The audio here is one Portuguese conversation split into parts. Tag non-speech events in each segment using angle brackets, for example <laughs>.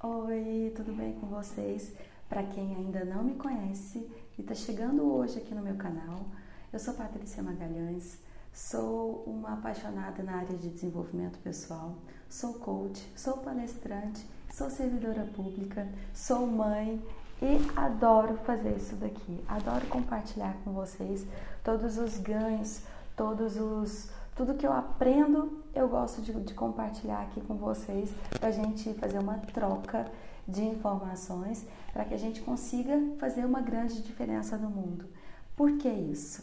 Oi, tudo bem com vocês? Para quem ainda não me conhece e está chegando hoje aqui no meu canal, eu sou Patrícia Magalhães, sou uma apaixonada na área de desenvolvimento pessoal, sou coach, sou palestrante, sou servidora pública, sou mãe e adoro fazer isso daqui. Adoro compartilhar com vocês todos os ganhos, todos os tudo que eu aprendo, eu gosto de, de compartilhar aqui com vocês para a gente fazer uma troca de informações para que a gente consiga fazer uma grande diferença no mundo. Por que isso?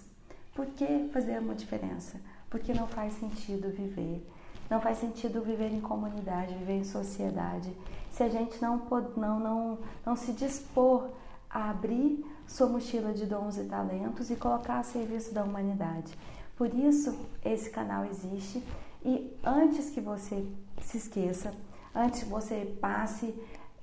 Por que fazer uma diferença? Porque não faz sentido viver. Não faz sentido viver em comunidade, viver em sociedade, se a gente não, não, não, não se dispor a abrir sua mochila de dons e talentos e colocar a serviço da humanidade. Por isso, esse canal existe e antes que você se esqueça, antes que você passe,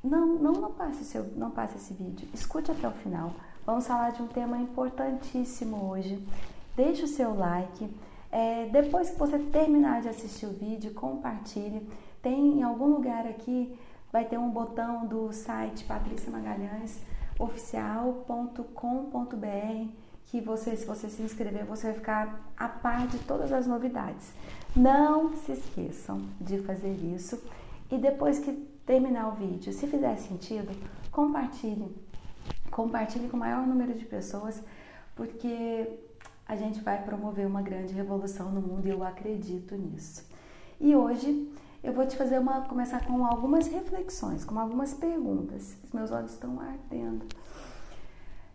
não, não, não passe seu, não passe esse vídeo. Escute até o final. Vamos falar de um tema importantíssimo hoje. Deixe o seu like. É, depois que você terminar de assistir o vídeo, compartilhe. Tem em algum lugar aqui, vai ter um botão do site Patrícia Magalhães oficial.com.br que você, se você se inscrever, você vai ficar a par de todas as novidades. Não se esqueçam de fazer isso e depois que terminar o vídeo, se fizer sentido, compartilhe. Compartilhe com o maior número de pessoas, porque a gente vai promover uma grande revolução no mundo e eu acredito nisso. E hoje eu vou te fazer uma começar com algumas reflexões, com algumas perguntas. Os meus olhos estão ardendo.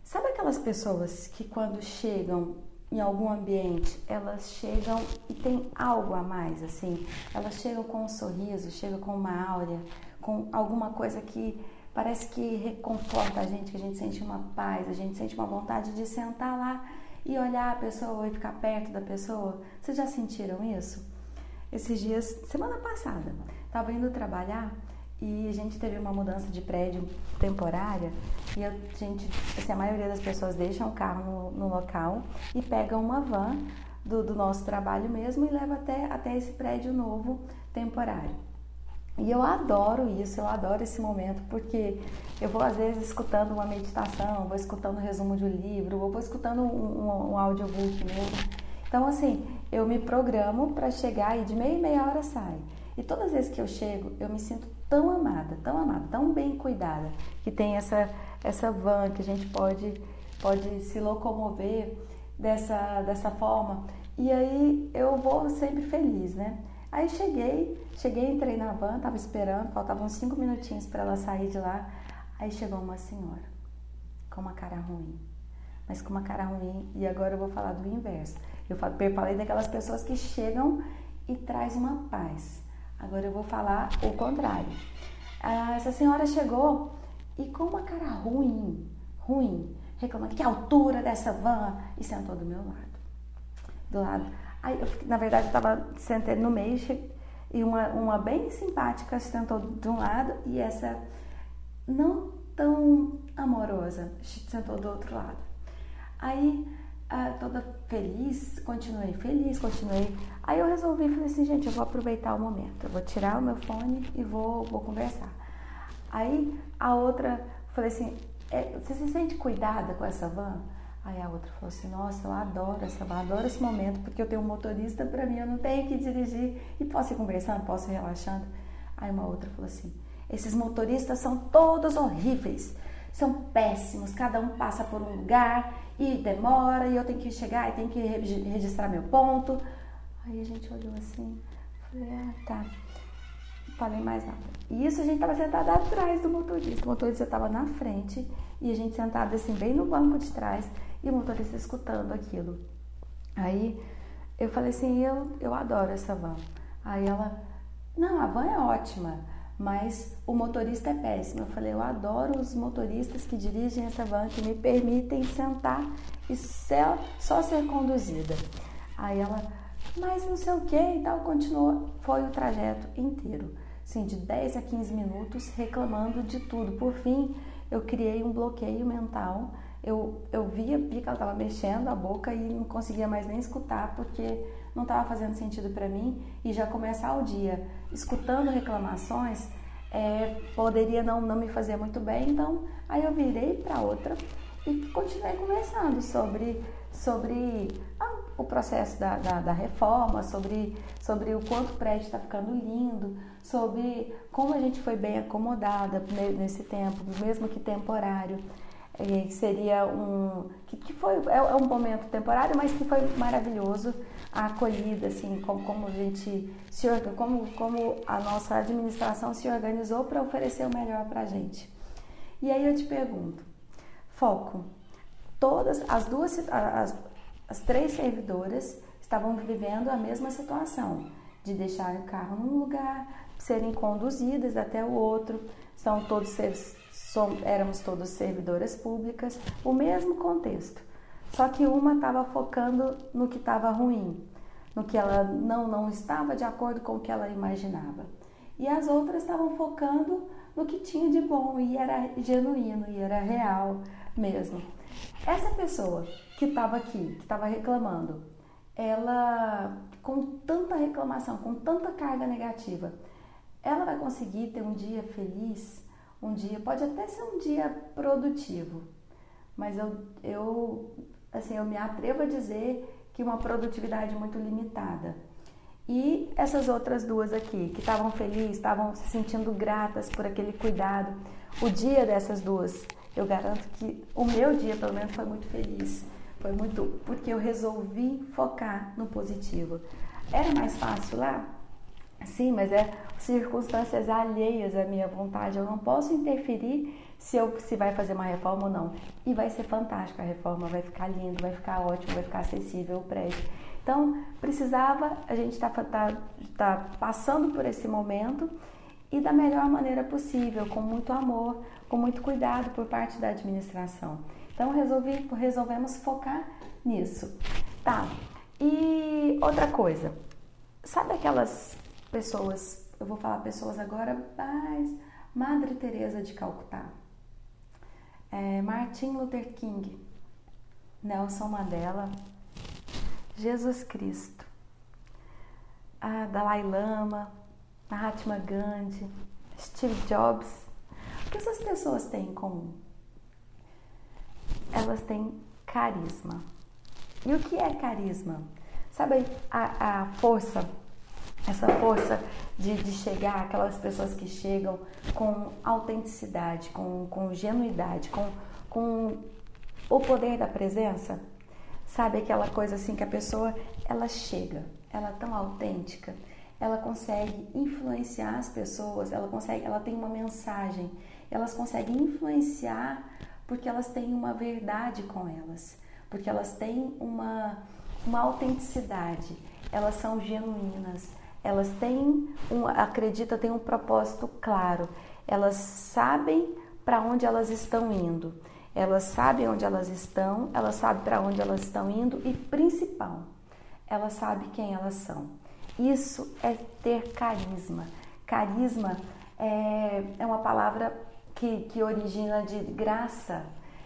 Sabe aquelas pessoas que quando chegam em algum ambiente, elas chegam e tem algo a mais, assim? Elas chegam com um sorriso, chegam com uma áurea, com alguma coisa que parece que reconforta a gente, que a gente sente uma paz, a gente sente uma vontade de sentar lá e olhar a pessoa e ficar perto da pessoa. Vocês já sentiram isso? Esses dias, semana passada, estava indo trabalhar e a gente teve uma mudança de prédio temporária e a gente, assim, a maioria das pessoas deixam o carro no, no local e pegam uma van do, do, nosso trabalho mesmo e leva até, até esse prédio novo temporário. E eu adoro isso, eu adoro esse momento, porque eu vou às vezes escutando uma meditação, vou escutando um resumo de um livro, ou vou escutando um, um, um audiobook mesmo. Então, assim, eu me programo para chegar e de meia e meia hora sai. E todas as vezes que eu chego, eu me sinto tão amada, tão amada, tão bem cuidada, que tem essa, essa van que a gente pode, pode se locomover dessa, dessa forma. E aí eu vou sempre feliz, né? Aí cheguei, cheguei, entrei na van, tava esperando, faltavam cinco minutinhos para ela sair de lá. Aí chegou uma senhora com uma cara ruim, mas com uma cara ruim. E agora eu vou falar do inverso. Eu falei daquelas pessoas que chegam e traz uma paz. Agora eu vou falar o contrário. Ah, essa senhora chegou e com uma cara ruim, ruim, reclamando que altura dessa van e sentou do meu lado. Do lado. Aí, eu, na verdade, eu estava sentando no meio e uma, uma bem simpática sentou de um lado e essa não tão amorosa sentou do outro lado. Aí ah, toda feliz, continuei feliz, continuei. Aí eu resolvi, falei assim, gente, eu vou aproveitar o momento, eu vou tirar o meu fone e vou, vou conversar. Aí a outra, falei assim, é, você se sente cuidada com essa van? Aí a outra falou assim, nossa, eu adoro essa van, adoro esse momento, porque eu tenho um motorista para mim, eu não tenho que dirigir e posso ir conversando, posso ir relaxando. Aí uma outra falou assim, esses motoristas são todos horríveis são péssimos, cada um passa por um lugar e demora, e eu tenho que chegar e tenho que registrar meu ponto. Aí a gente olhou assim, falei, ah, tá. Não falei mais nada. E isso a gente estava sentado atrás do motorista. O motorista estava na frente e a gente sentado assim, bem no banco de trás, e o motorista escutando aquilo. Aí eu falei assim, eu, eu adoro essa van. Aí ela, não, a van é ótima mas o motorista é péssimo. Eu falei, eu adoro os motoristas que dirigem essa van, que me permitem sentar e ser, só ser conduzida. Aí ela, mas não sei o que e tal, continuou, foi o trajeto inteiro, assim, de 10 a 15 minutos reclamando de tudo. Por fim, eu criei um bloqueio mental. Eu, eu via, via que ela estava mexendo a boca e não conseguia mais nem escutar porque não estava fazendo sentido para mim. E já começar o dia escutando reclamações é, poderia não, não me fazer muito bem, então aí eu virei para outra e continuei conversando sobre, sobre ah, o processo da, da, da, reforma, sobre, sobre o quanto o prédio está ficando lindo, sobre como a gente foi bem acomodada nesse tempo, mesmo que temporário. E seria um que, que foi é, é, um momento temporário, mas que foi maravilhoso a acolhida, assim, como, como a gente se como como a nossa administração se organizou para oferecer o melhor para a gente. E aí eu te pergunto, foco. Todas as duas, as, as três servidoras estavam vivendo a mesma situação, de deixar o carro num lugar, serem conduzidas até o outro. São todos éramos todos servidoras públicas, o mesmo contexto. Só que uma estava focando no que estava ruim, no que ela não, não estava de acordo com o que ela imaginava. E as outras estavam focando no que tinha de bom e era genuíno e era real mesmo. Essa pessoa que estava aqui, que estava reclamando, ela com tanta reclamação, com tanta carga negativa, ela vai conseguir ter um dia feliz, um dia, pode até ser um dia produtivo, mas eu, eu, assim, eu me atrevo a dizer que uma produtividade muito limitada. E essas outras duas aqui, que estavam felizes, estavam se sentindo gratas por aquele cuidado, o dia dessas duas eu garanto que o meu dia, pelo menos, foi muito feliz. Foi muito porque eu resolvi focar no positivo. Era mais fácil lá? Sim, mas é circunstâncias alheias à minha vontade. Eu não posso interferir se, eu, se vai fazer uma reforma ou não. E vai ser fantástica a reforma, vai ficar lindo, vai ficar ótimo, vai ficar acessível o prédio. Então, precisava, a gente está tá, tá passando por esse momento e da melhor maneira possível, com muito amor, com muito cuidado por parte da administração. Então resolvi, resolvemos focar nisso. Tá. E outra coisa, sabe aquelas pessoas, eu vou falar pessoas agora, mas Madre Teresa de Calcutá, é, Martin Luther King, Nelson Mandela, Jesus Cristo, Dalai Lama, Mahatma Gandhi, Steve Jobs, o que essas pessoas têm em comum? Elas têm carisma. E o que é carisma? Sabe a, a força, essa força de, de chegar, aquelas pessoas que chegam com autenticidade, com, com genuidade, com, com o poder da presença? Sabe aquela coisa assim que a pessoa, ela chega, ela é tão autêntica, ela consegue influenciar as pessoas, ela consegue, ela tem uma mensagem elas conseguem influenciar porque elas têm uma verdade com elas, porque elas têm uma, uma autenticidade, elas são genuínas, elas têm um, acredita, têm um propósito claro, elas sabem para onde elas estão indo, elas sabem onde elas estão, elas sabem para onde elas estão indo e principal, elas sabem quem elas são. Isso é ter carisma. Carisma é, é uma palavra que, que origina de graça.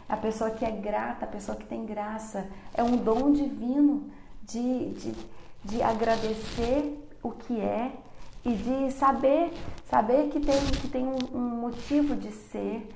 A pessoa que é grata, a pessoa que tem graça. É um dom divino de, de, de agradecer o que é e de saber, saber que tem, que tem um, um motivo de ser,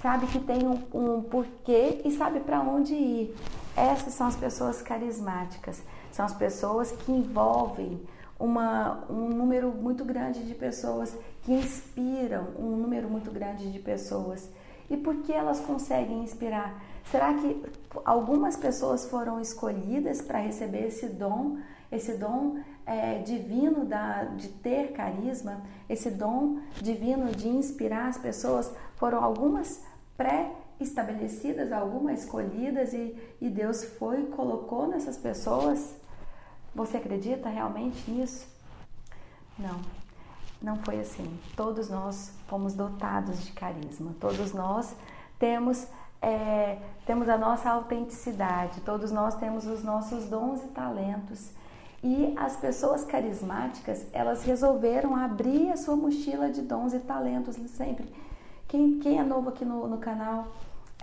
sabe que tem um, um porquê e sabe para onde ir. Essas são as pessoas carismáticas, são as pessoas que envolvem uma, um número muito grande de pessoas que inspiram um número muito grande de pessoas. E por que elas conseguem inspirar? Será que algumas pessoas foram escolhidas para receber esse dom, esse dom é, divino da, de ter carisma, esse dom divino de inspirar as pessoas? Foram algumas pré-estabelecidas, algumas escolhidas e, e Deus foi e colocou nessas pessoas? Você acredita realmente nisso? Não, não foi assim. Todos nós fomos dotados de carisma, todos nós temos, é, temos a nossa autenticidade, todos nós temos os nossos dons e talentos. E as pessoas carismáticas, elas resolveram abrir a sua mochila de dons e talentos sempre. Quem, quem é novo aqui no, no canal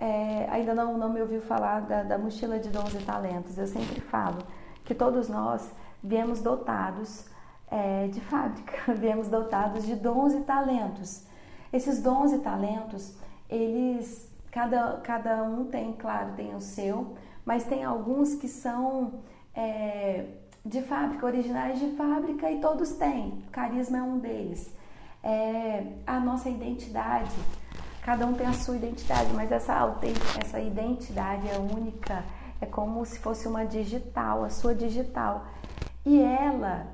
é, ainda não, não me ouviu falar da, da mochila de dons e talentos. Eu sempre falo que todos nós viemos dotados é, de fábrica, <laughs> viemos dotados de dons e talentos. Esses dons e talentos, eles cada, cada um tem, claro, tem o seu, mas tem alguns que são é, de fábrica, originais de fábrica e todos têm. Carisma é um deles. É, a nossa identidade, cada um tem a sua identidade, mas essa, essa identidade é única, é como se fosse uma digital, a sua digital. E ela,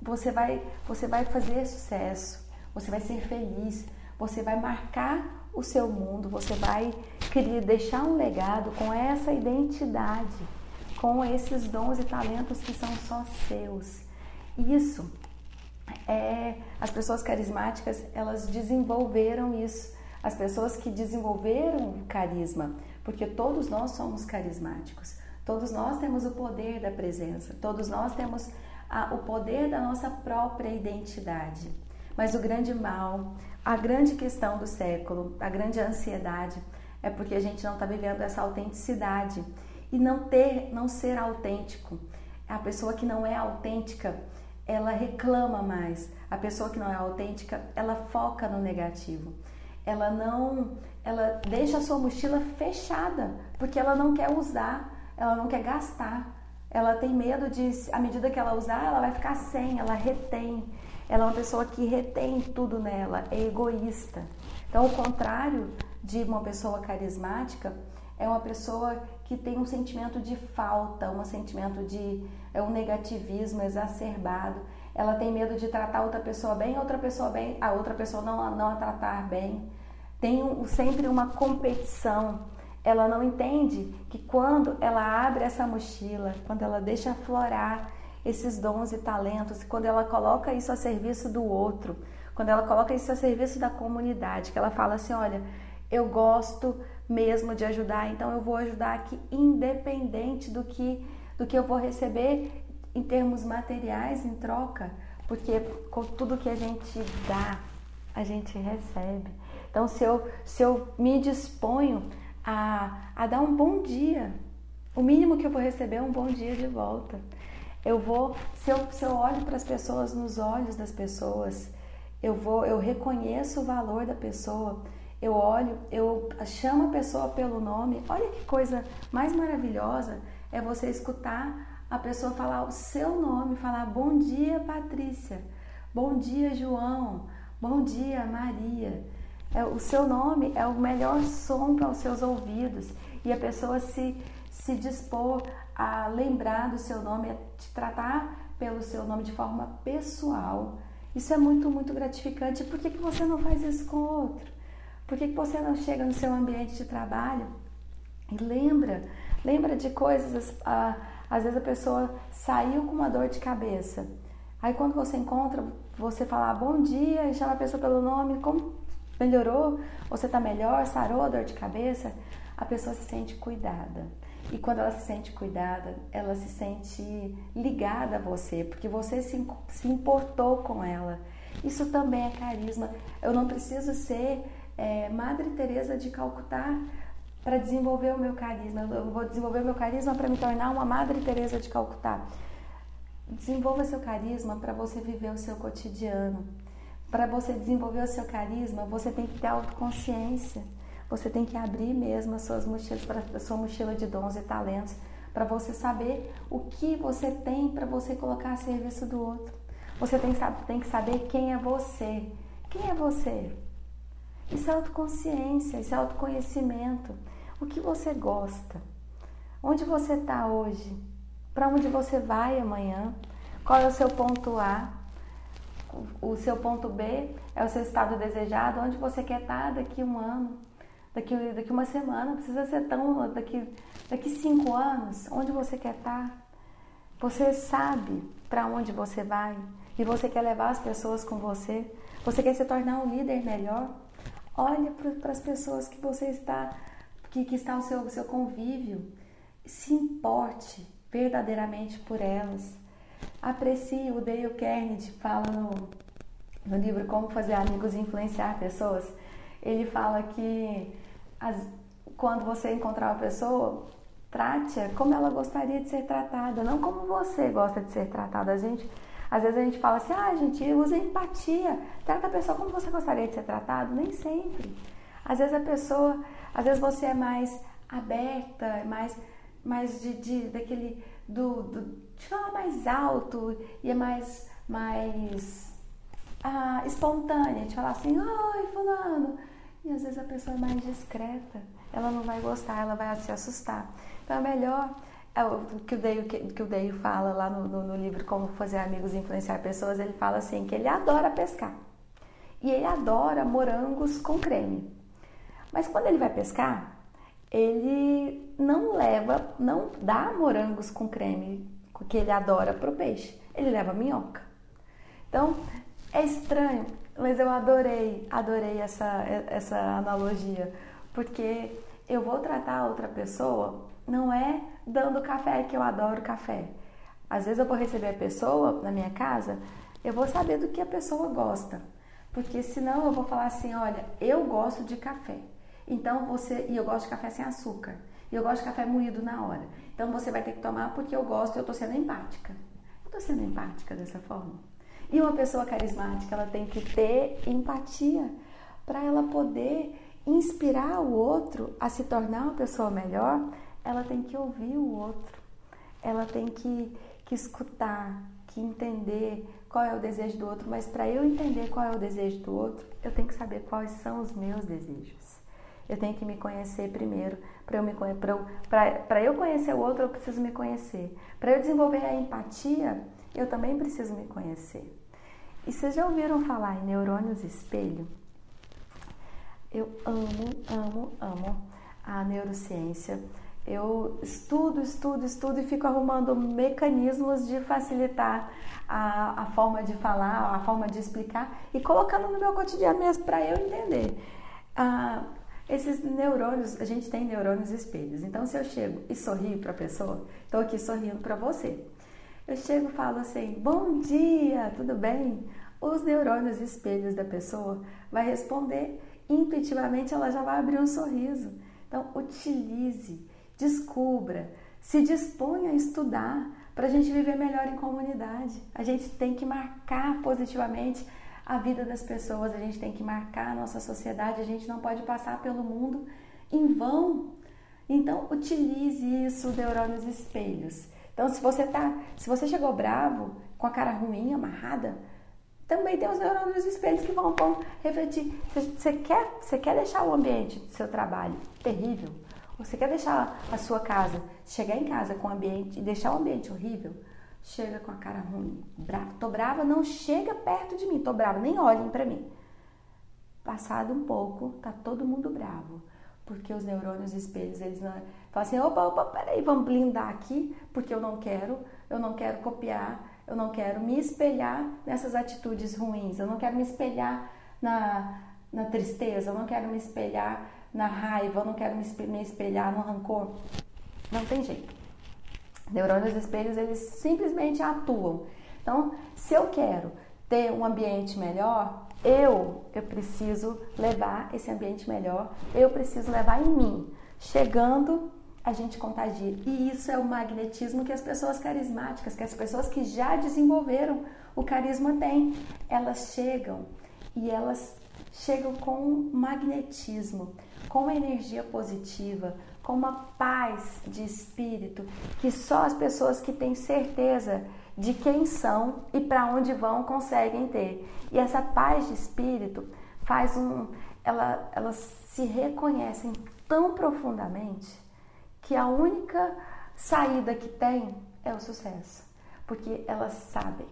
você vai, você vai fazer sucesso, você vai ser feliz, você vai marcar o seu mundo, você vai querer deixar um legado com essa identidade, com esses dons e talentos que são só seus. Isso é as pessoas carismáticas, elas desenvolveram isso. As pessoas que desenvolveram o carisma, porque todos nós somos carismáticos. Todos nós temos o poder da presença, todos nós temos a, o poder da nossa própria identidade. Mas o grande mal, a grande questão do século, a grande ansiedade é porque a gente não está vivendo essa autenticidade e não ter, não ser autêntico. A pessoa que não é autêntica, ela reclama mais. A pessoa que não é autêntica, ela foca no negativo. Ela não, ela deixa a sua mochila fechada porque ela não quer usar, ela não quer gastar. Ela tem medo de, à medida que ela usar, ela vai ficar sem, ela retém. Ela é uma pessoa que retém tudo nela, é egoísta. Então, o contrário de uma pessoa carismática é uma pessoa que tem um sentimento de falta, um sentimento de é um negativismo exacerbado. Ela tem medo de tratar outra pessoa bem, outra pessoa bem, a outra pessoa não, não a tratar bem. Tem um, sempre uma competição. Ela não entende que quando ela abre essa mochila, quando ela deixa aflorar esses dons e talentos, quando ela coloca isso a serviço do outro, quando ela coloca isso a serviço da comunidade, que ela fala assim: olha, eu gosto mesmo de ajudar, então eu vou ajudar aqui independente do que do que eu vou receber em termos materiais em troca, porque com tudo que a gente dá, a gente recebe. Então, se eu, se eu me disponho a, a dar um bom dia, o mínimo que eu vou receber é um bom dia de volta. Eu vou, se eu, se eu olho para as pessoas nos olhos das pessoas, eu vou, eu reconheço o valor da pessoa, eu olho, eu chamo a pessoa pelo nome. Olha que coisa mais maravilhosa é você escutar a pessoa falar o seu nome, falar bom dia, Patrícia, bom dia, João, bom dia, Maria. É, o seu nome é o melhor som para os seus ouvidos e a pessoa se, se dispor a lembrar do seu nome, a te tratar pelo seu nome de forma pessoal. Isso é muito, muito gratificante. Por que, que você não faz isso com outro? Por que, você não chega no seu ambiente de trabalho e lembra, lembra de coisas, ah, às vezes a pessoa saiu com uma dor de cabeça. Aí quando você encontra, você fala ah, bom dia e chama a pessoa pelo nome, como melhorou? Você está melhor? Sarou a dor de cabeça? A pessoa se sente cuidada. E quando ela se sente cuidada, ela se sente ligada a você, porque você se, se importou com ela. Isso também é carisma. Eu não preciso ser é, Madre Teresa de Calcutá para desenvolver o meu carisma. Eu vou desenvolver o meu carisma para me tornar uma Madre Teresa de Calcutá. Desenvolva seu carisma para você viver o seu cotidiano. Para você desenvolver o seu carisma, você tem que ter autoconsciência. Você tem que abrir mesmo as suas mochilas, sua mochila de dons e talentos, para você saber o que você tem para você colocar a serviço do outro. Você tem, tem que saber quem é você. Quem é você? Isso é autoconsciência, isso é autoconhecimento. O que você gosta? Onde você está hoje? Para onde você vai amanhã? Qual é o seu ponto A? O seu ponto B é o seu estado desejado? Onde você quer estar tá daqui um ano? daqui, daqui uma semana, precisa ser tão. Daqui, daqui cinco anos, onde você quer estar? Você sabe para onde você vai e você quer levar as pessoas com você? Você quer se tornar um líder melhor? Olha para as pessoas que você está, que, que está o seu, seu convívio. Se importe verdadeiramente por elas. Aprecie, o Dale Carnegie fala no, no livro Como Fazer Amigos e Influenciar Pessoas. Ele fala que as, quando você encontrar uma pessoa, trate-a como ela gostaria de ser tratada, não como você gosta de ser tratada. A gente, Às vezes a gente fala assim, ah, gente, usa empatia. Trata a pessoa como você gostaria de ser tratado. Nem sempre. Às vezes a pessoa, às vezes você é mais aberta, mais, mais de, de daquele, do, do, de falar mais alto e é mais, mais ah, espontânea, de falar assim, oi fulano. E às vezes a pessoa é mais discreta, ela não vai gostar, ela vai se assustar. Então é melhor que o Deio, que, que o Deio fala lá no, no, no, livro Como Fazer Amigos e Influenciar Pessoas, ele fala assim, que ele adora pescar. E ele adora morangos com creme. Mas quando ele vai pescar, ele não leva, não dá morangos com creme que ele adora para o peixe. Ele leva minhoca. Então, é estranho, mas eu adorei, adorei essa, essa analogia, porque eu vou tratar outra pessoa não é dando café, que eu adoro café. Às vezes eu vou receber a pessoa na minha casa, eu vou saber do que a pessoa gosta. Porque senão eu vou falar assim, olha, eu gosto de café. Então você, e eu gosto de café sem açúcar. E eu gosto de café moído na hora. Então você vai ter que tomar porque eu gosto, eu tô sendo empática. Eu tô sendo empática dessa forma. E uma pessoa carismática, ela tem que ter empatia para ela poder inspirar o outro a se tornar uma pessoa melhor ela tem que ouvir o outro, ela tem que, que escutar, que entender qual é o desejo do outro, mas para eu entender qual é o desejo do outro, eu tenho que saber quais são os meus desejos. Eu tenho que me conhecer primeiro. Para eu, eu, eu conhecer o outro, eu preciso me conhecer. Para eu desenvolver a empatia, eu também preciso me conhecer. E vocês já ouviram falar em neurônios espelho? Eu amo, amo, amo a neurociência eu estudo, estudo, estudo e fico arrumando mecanismos de facilitar a, a forma de falar, a forma de explicar e colocando no meu cotidiano mesmo para eu entender. Ah, esses neurônios, a gente tem neurônios espelhos. Então, se eu chego e sorrio para a pessoa, estou aqui sorrindo para você. Eu chego e falo assim: Bom dia, tudo bem? Os neurônios espelhos da pessoa vai responder intuitivamente, ela já vai abrir um sorriso. Então, utilize descubra, se disponha a estudar para a gente viver melhor em comunidade. A gente tem que marcar positivamente a vida das pessoas, a gente tem que marcar a nossa sociedade, a gente não pode passar pelo mundo em vão. Então, utilize isso, neurônios espelhos. Então, se você tá, se você chegou bravo, com a cara ruim, amarrada, também tem os neurônios espelhos que vão, vão refletir. Você quer, você quer deixar o ambiente do seu trabalho terrível? Você quer deixar a sua casa, chegar em casa com o ambiente e deixar o ambiente horrível? Chega com a cara ruim, brava. Tô brava, não chega perto de mim. Tô brava, nem olhem para mim. Passado um pouco, tá todo mundo bravo. Porque os neurônios espelhos, eles não falam assim, opa, opa, peraí, vamos blindar aqui, porque eu não quero, eu não quero copiar, eu não quero me espelhar nessas atitudes ruins, eu não quero me espelhar na, na tristeza, eu não quero me espelhar na raiva, eu não quero me espelhar no rancor. Não tem jeito. Neurônios espelhos, eles simplesmente atuam. Então, se eu quero ter um ambiente melhor, eu, eu preciso levar esse ambiente melhor, eu preciso levar em mim. Chegando, a gente contagia. E isso é o magnetismo que as pessoas carismáticas, que as pessoas que já desenvolveram o carisma têm. Elas chegam e elas chegam com magnetismo com uma energia positiva, com uma paz de espírito que só as pessoas que têm certeza de quem são e para onde vão conseguem ter. E essa paz de espírito faz um. Ela, elas se reconhecem tão profundamente que a única saída que tem é o sucesso. Porque elas sabem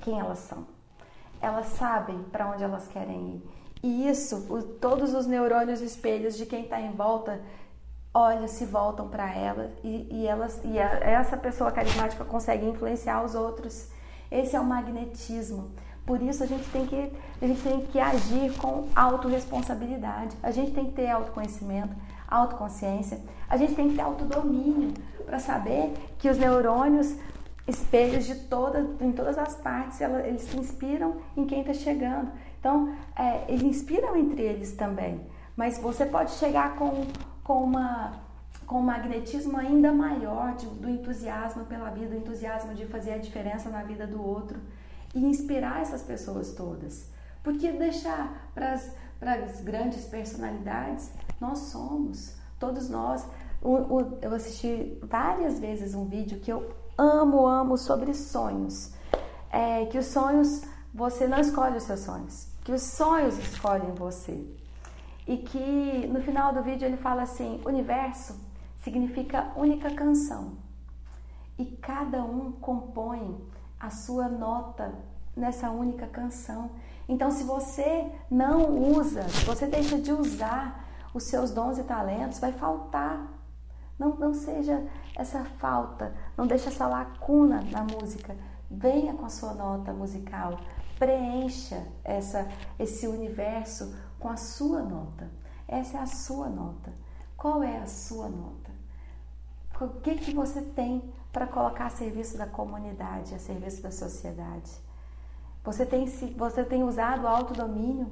quem elas são. Elas sabem para onde elas querem ir. E isso, o, todos os neurônios espelhos de quem está em volta, olha, se voltam para ela e, e, elas, e a, essa pessoa carismática consegue influenciar os outros. Esse é o magnetismo. Por isso a gente tem que, a gente tem que agir com autorresponsabilidade. A gente tem que ter autoconhecimento, autoconsciência. A gente tem que ter autodomínio para saber que os neurônios espelhos de toda, em todas as partes, eles se inspiram em quem está chegando. Então, é, eles inspiram entre eles também. Mas você pode chegar com, com uma com um magnetismo ainda maior de, do entusiasmo pela vida, do entusiasmo de fazer a diferença na vida do outro e inspirar essas pessoas todas. Porque deixar para as grandes personalidades, nós somos, todos nós. O, o, eu assisti várias vezes um vídeo que eu amo, amo sobre sonhos. É, que os sonhos, você não escolhe os seus sonhos, que os sonhos escolhem você. E que no final do vídeo ele fala assim: universo significa única canção. E cada um compõe a sua nota nessa única canção. Então, se você não usa, se você deixa de usar os seus dons e talentos, vai faltar. Não, não seja essa falta, não deixe essa lacuna na música. Venha com a sua nota musical, preencha essa, esse universo com a sua nota. Essa é a sua nota. Qual é a sua nota? O que, que você tem para colocar a serviço da comunidade, a serviço da sociedade? Você tem, você tem usado autodomínio?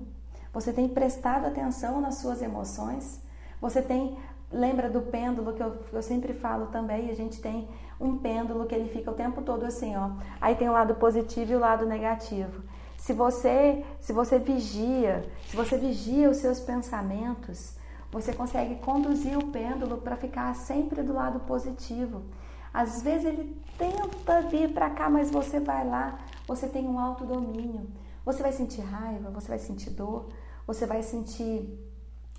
Você tem prestado atenção nas suas emoções? Você tem lembra do pêndulo que eu, eu sempre falo também, a gente tem um pêndulo que ele fica o tempo todo assim, ó. Aí tem o lado positivo e o lado negativo. Se você, se você vigia, se você vigia os seus pensamentos, você consegue conduzir o pêndulo para ficar sempre do lado positivo. Às vezes ele tenta vir para cá, mas você vai lá, você tem um autodomínio. Você vai sentir raiva, você vai sentir dor, você vai sentir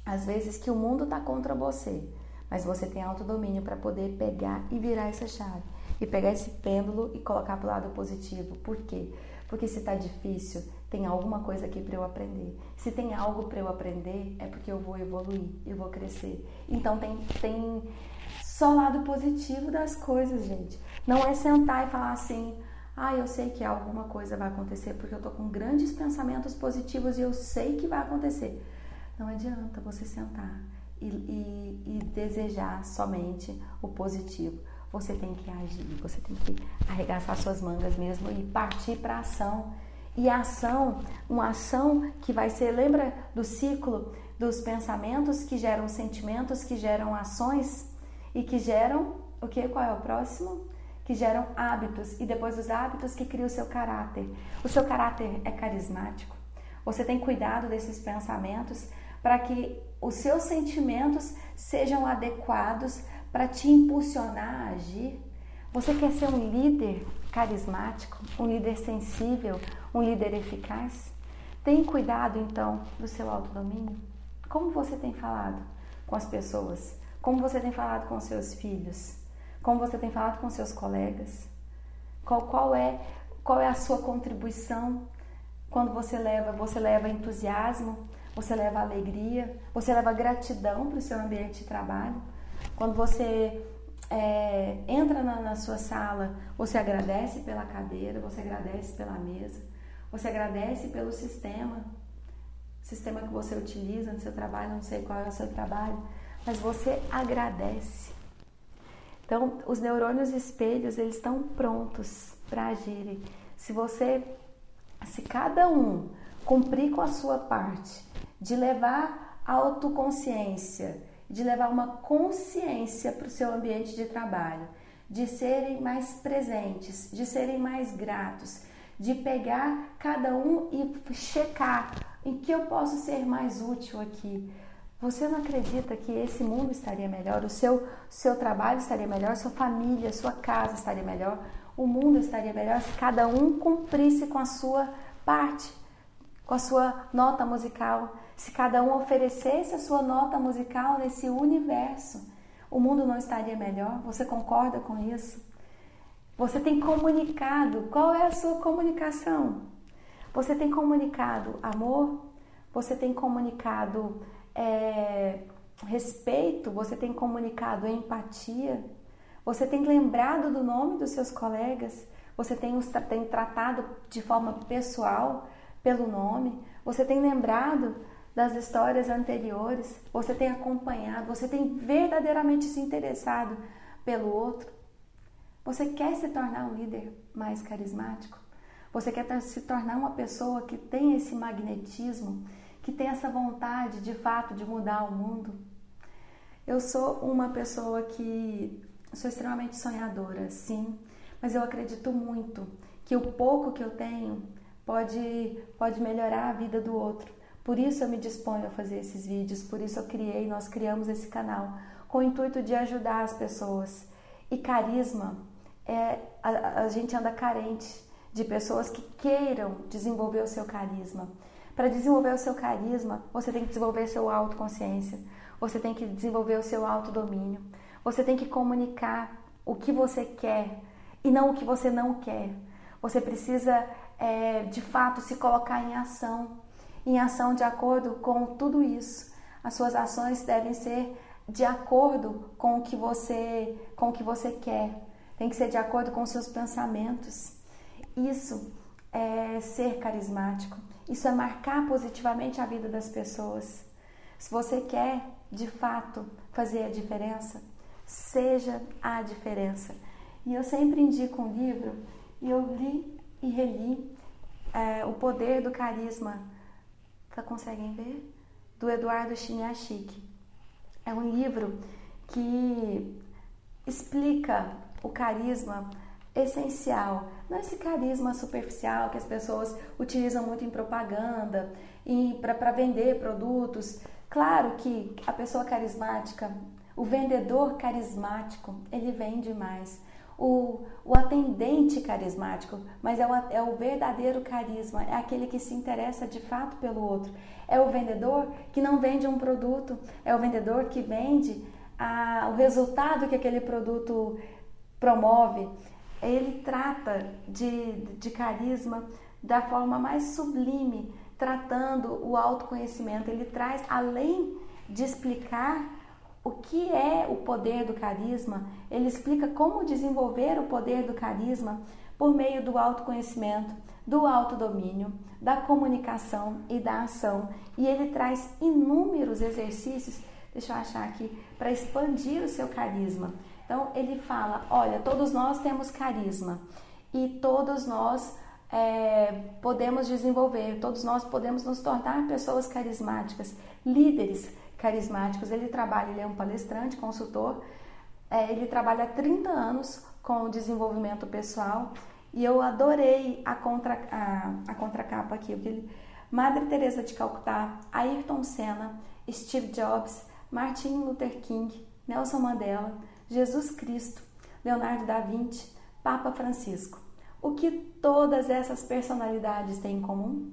às vezes que o mundo está contra você, mas você tem autodomínio para poder pegar e virar essa chave e pegar esse pêndulo e colocar para o lado positivo. Por quê? Porque se está difícil, tem alguma coisa aqui para eu aprender. Se tem algo para eu aprender, é porque eu vou evoluir, eu vou crescer. Então tem, tem só lado positivo das coisas, gente. Não é sentar e falar assim, ah, eu sei que alguma coisa vai acontecer porque eu tô com grandes pensamentos positivos e eu sei que vai acontecer. Não adianta você sentar e, e, e desejar somente o positivo. Você tem que agir, você tem que arregaçar suas mangas mesmo e partir para ação. E a ação, uma ação que vai ser, lembra do ciclo dos pensamentos que geram sentimentos, que geram ações e que geram o que? Qual é o próximo? Que geram hábitos e depois os hábitos que criam o seu caráter. O seu caráter é carismático. Você tem cuidado desses pensamentos para que os seus sentimentos sejam adequados para te impulsionar a agir. Você quer ser um líder carismático, um líder sensível, um líder eficaz? Tem cuidado então do seu autodomínio? Como você tem falado com as pessoas? Como você tem falado com seus filhos? Como você tem falado com seus colegas? Qual, qual é qual é a sua contribuição quando você leva você leva entusiasmo você leva alegria, você leva gratidão para o seu ambiente de trabalho. Quando você é, entra na, na sua sala, você agradece pela cadeira, você agradece pela mesa, você agradece pelo sistema, sistema que você utiliza no seu trabalho, não sei qual é o seu trabalho, mas você agradece. Então, os neurônios espelhos, eles estão prontos para agirem. Se você, se cada um cumprir com a sua parte de levar autoconsciência, de levar uma consciência para o seu ambiente de trabalho, de serem mais presentes, de serem mais gratos, de pegar cada um e checar em que eu posso ser mais útil aqui. Você não acredita que esse mundo estaria melhor, o seu, seu trabalho estaria melhor, sua família, sua casa estaria melhor, o mundo estaria melhor se cada um cumprisse com a sua parte, com a sua nota musical, se cada um oferecesse a sua nota musical nesse universo, o mundo não estaria melhor? Você concorda com isso? Você tem comunicado, qual é a sua comunicação? Você tem comunicado amor? Você tem comunicado é, respeito? Você tem comunicado empatia? Você tem lembrado do nome dos seus colegas? Você tem, tem tratado de forma pessoal pelo nome? Você tem lembrado das histórias anteriores, você tem acompanhado, você tem verdadeiramente se interessado pelo outro. Você quer se tornar um líder mais carismático? Você quer se tornar uma pessoa que tem esse magnetismo, que tem essa vontade de fato de mudar o mundo? Eu sou uma pessoa que sou extremamente sonhadora, sim, mas eu acredito muito que o pouco que eu tenho pode, pode melhorar a vida do outro. Por isso eu me disponho a fazer esses vídeos, por isso eu criei, nós criamos esse canal, com o intuito de ajudar as pessoas. E carisma, é, a, a gente anda carente de pessoas que queiram desenvolver o seu carisma. Para desenvolver o seu carisma, você tem que desenvolver seu autoconsciência, você tem que desenvolver o seu autodomínio, você tem que comunicar o que você quer e não o que você não quer. Você precisa, é, de fato, se colocar em ação, em ação de acordo com tudo isso. As suas ações devem ser de acordo com o que você, com o que você quer. Tem que ser de acordo com os seus pensamentos. Isso é ser carismático. Isso é marcar positivamente a vida das pessoas. Se você quer, de fato, fazer a diferença, seja a diferença. E eu sempre indico um livro, e eu li e reli é, O Poder do Carisma. Tá, conseguem ver? Do Eduardo Chiniachik. É um livro que explica o carisma essencial, não esse carisma superficial que as pessoas utilizam muito em propaganda e para vender produtos. Claro que a pessoa carismática, o vendedor carismático, ele vende mais. O, o atendente carismático, mas é o, é o verdadeiro carisma, é aquele que se interessa de fato pelo outro. É o vendedor que não vende um produto, é o vendedor que vende a, o resultado que aquele produto promove, ele trata de, de carisma da forma mais sublime, tratando o autoconhecimento. Ele traz, além de explicar o que é o poder do carisma, ele explica como desenvolver o poder do carisma por meio do autoconhecimento, do autodomínio, da comunicação e da ação. E ele traz inúmeros exercícios, deixa eu achar aqui, para expandir o seu carisma. Então ele fala: olha, todos nós temos carisma e todos nós é, podemos desenvolver, todos nós podemos nos tornar pessoas carismáticas, líderes carismáticos. Ele trabalha, ele é um palestrante, consultor, é, ele trabalha há 30 anos com o desenvolvimento pessoal e eu adorei a, contra, a, a contracapa aqui, porque Madre Teresa de Calcutá, Ayrton Senna, Steve Jobs, Martin Luther King, Nelson Mandela, Jesus Cristo, Leonardo da Vinci, Papa Francisco. O que todas essas personalidades têm em comum?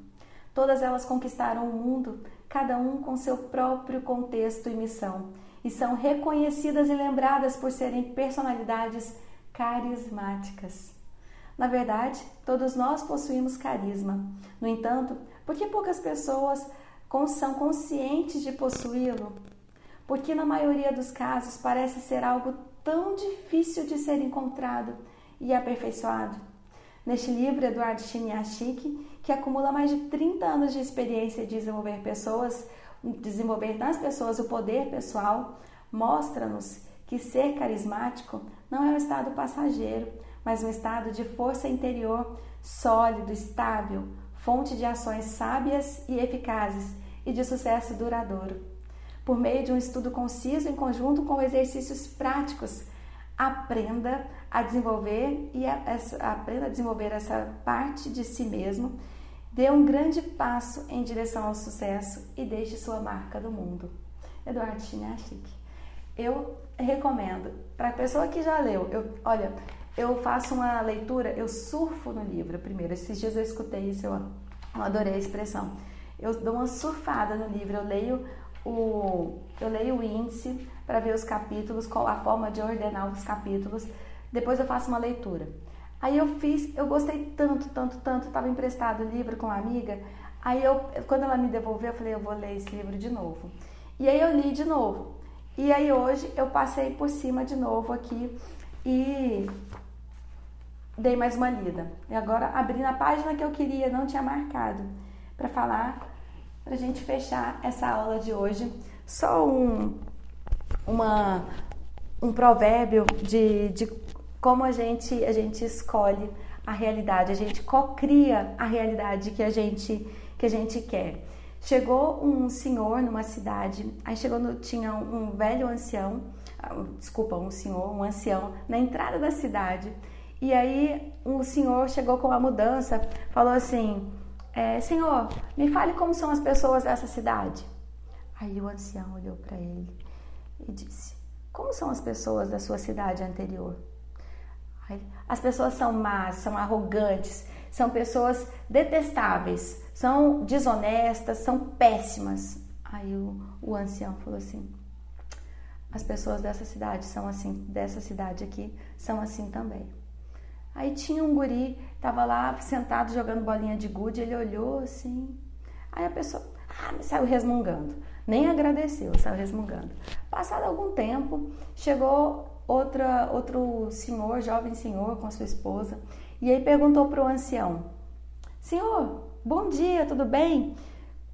Todas elas conquistaram o mundo, cada um com seu próprio contexto e missão, e são reconhecidas e lembradas por serem personalidades carismáticas. Na verdade, todos nós possuímos carisma. No entanto, por que poucas pessoas são conscientes de possuí-lo? porque na maioria dos casos parece ser algo tão difícil de ser encontrado e aperfeiçoado. Neste livro, Eduardo Chiniachik, que acumula mais de 30 anos de experiência em desenvolver pessoas, desenvolver nas pessoas o poder pessoal, mostra-nos que ser carismático não é um estado passageiro, mas um estado de força interior sólido, estável, fonte de ações sábias e eficazes e de sucesso duradouro por meio de um estudo conciso em conjunto com exercícios práticos. Aprenda a desenvolver e a, essa, aprenda a desenvolver essa parte de si mesmo. Dê um grande passo em direção ao sucesso e deixe sua marca do mundo. Eduardo Chiniachik. Eu recomendo para a pessoa que já leu. Eu, olha, eu faço uma leitura, eu surfo no livro primeiro. Esses dias eu escutei isso, eu adorei a expressão. Eu dou uma surfada no livro, eu leio o, eu leio o índice para ver os capítulos, qual a forma de ordenar os capítulos. Depois eu faço uma leitura. Aí eu fiz, eu gostei tanto, tanto, tanto, estava emprestado o livro com uma amiga. Aí eu, quando ela me devolveu, eu falei, eu vou ler esse livro de novo. E aí eu li de novo. E aí hoje eu passei por cima de novo aqui e dei mais uma lida. E agora abri na página que eu queria, não tinha marcado, para falar para a gente fechar essa aula de hoje, só um, uma, um provérbio de, de como a gente, a gente escolhe a realidade, a gente cocria a realidade que a gente, que a gente quer. Chegou um senhor numa cidade, aí chegou no, tinha um velho ancião, ah, desculpa, um senhor, um ancião, na entrada da cidade. E aí o senhor chegou com a mudança, falou assim: é, Senhor, me fale como são as pessoas dessa cidade. Aí o ancião olhou para ele e disse: Como são as pessoas da sua cidade anterior? As pessoas são más, são arrogantes, são pessoas detestáveis, são desonestas, são péssimas. Aí o, o ancião falou assim: As pessoas dessa cidade são assim, dessa cidade aqui são assim também. Aí tinha um guri, tava lá sentado jogando bolinha de gude, ele olhou assim. Aí a pessoa ah, saiu resmungando. Nem agradeceu, saiu resmungando. Passado algum tempo, chegou outra, outro senhor, jovem senhor, com sua esposa, e aí perguntou para o ancião: Senhor, bom dia, tudo bem?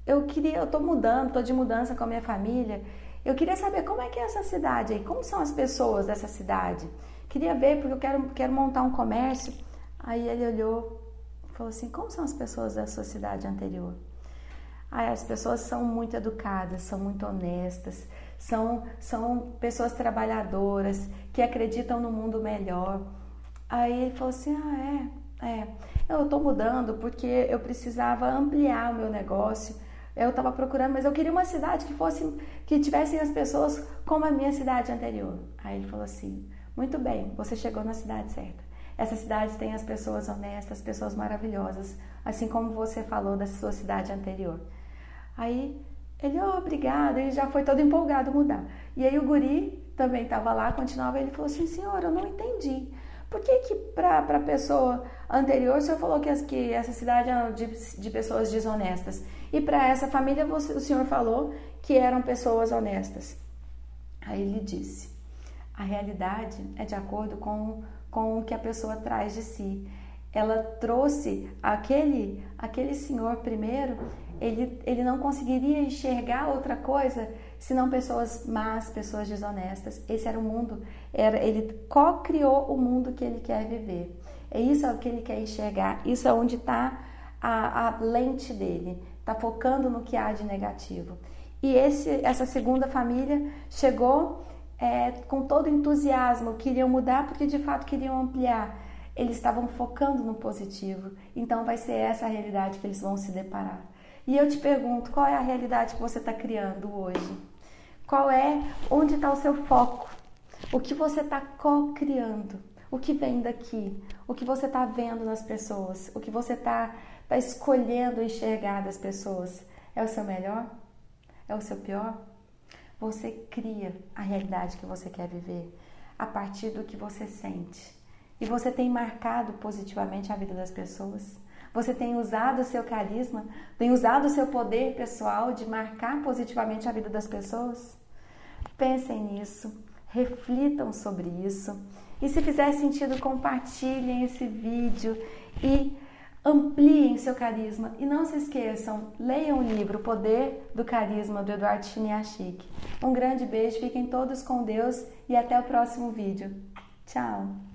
Eu queria, eu estou mudando, estou de mudança com a minha família. Eu queria saber como é que é essa cidade aí, como são as pessoas dessa cidade. Queria ver, porque eu quero, quero montar um comércio. Aí ele olhou e falou assim: Como são as pessoas da sua cidade anterior? Aí as pessoas são muito educadas, são muito honestas, são, são pessoas trabalhadoras que acreditam no mundo melhor. Aí ele falou assim: Ah, é, é. Eu estou mudando porque eu precisava ampliar o meu negócio. Eu estava procurando, mas eu queria uma cidade que fosse, que tivessem as pessoas como a minha cidade anterior. Aí ele falou assim: muito bem, você chegou na cidade certa. Essa cidade tem as pessoas honestas, pessoas maravilhosas, assim como você falou da sua cidade anterior. Aí ele, oh, obrigada, ele já foi todo empolgado mudar. E aí o guri também estava lá, continuava, ele falou assim, senhor, eu não entendi. Por que que para a pessoa anterior o senhor falou que, que essa cidade é de, de pessoas desonestas? E para essa família você, o senhor falou que eram pessoas honestas? Aí ele disse, a realidade é de acordo com, com o que a pessoa traz de si. Ela trouxe aquele, aquele senhor primeiro, ele, ele não conseguiria enxergar outra coisa senão pessoas más, pessoas desonestas. Esse era o mundo, era, ele co-criou o mundo que ele quer viver. É isso que ele quer enxergar, isso é onde está a, a lente dele, está focando no que há de negativo. E esse, essa segunda família chegou é, com todo entusiasmo, queriam mudar porque de fato queriam ampliar. Eles estavam focando no positivo. Então vai ser essa a realidade que eles vão se deparar. E eu te pergunto, qual é a realidade que você está criando hoje? Qual é, onde está o seu foco? O que você está co-criando? O que vem daqui? O que você está vendo nas pessoas? O que você está tá escolhendo enxergar das pessoas? É o seu melhor? É o seu pior? Você cria a realidade que você quer viver a partir do que você sente. E você tem marcado positivamente a vida das pessoas. Você tem usado o seu carisma, tem usado o seu poder pessoal de marcar positivamente a vida das pessoas? Pensem nisso, reflitam sobre isso. E se fizer sentido, compartilhem esse vídeo e ampliem seu carisma e não se esqueçam, leiam o livro Poder do Carisma do Eduardo Chiniachik. Um grande beijo, fiquem todos com Deus e até o próximo vídeo. Tchau!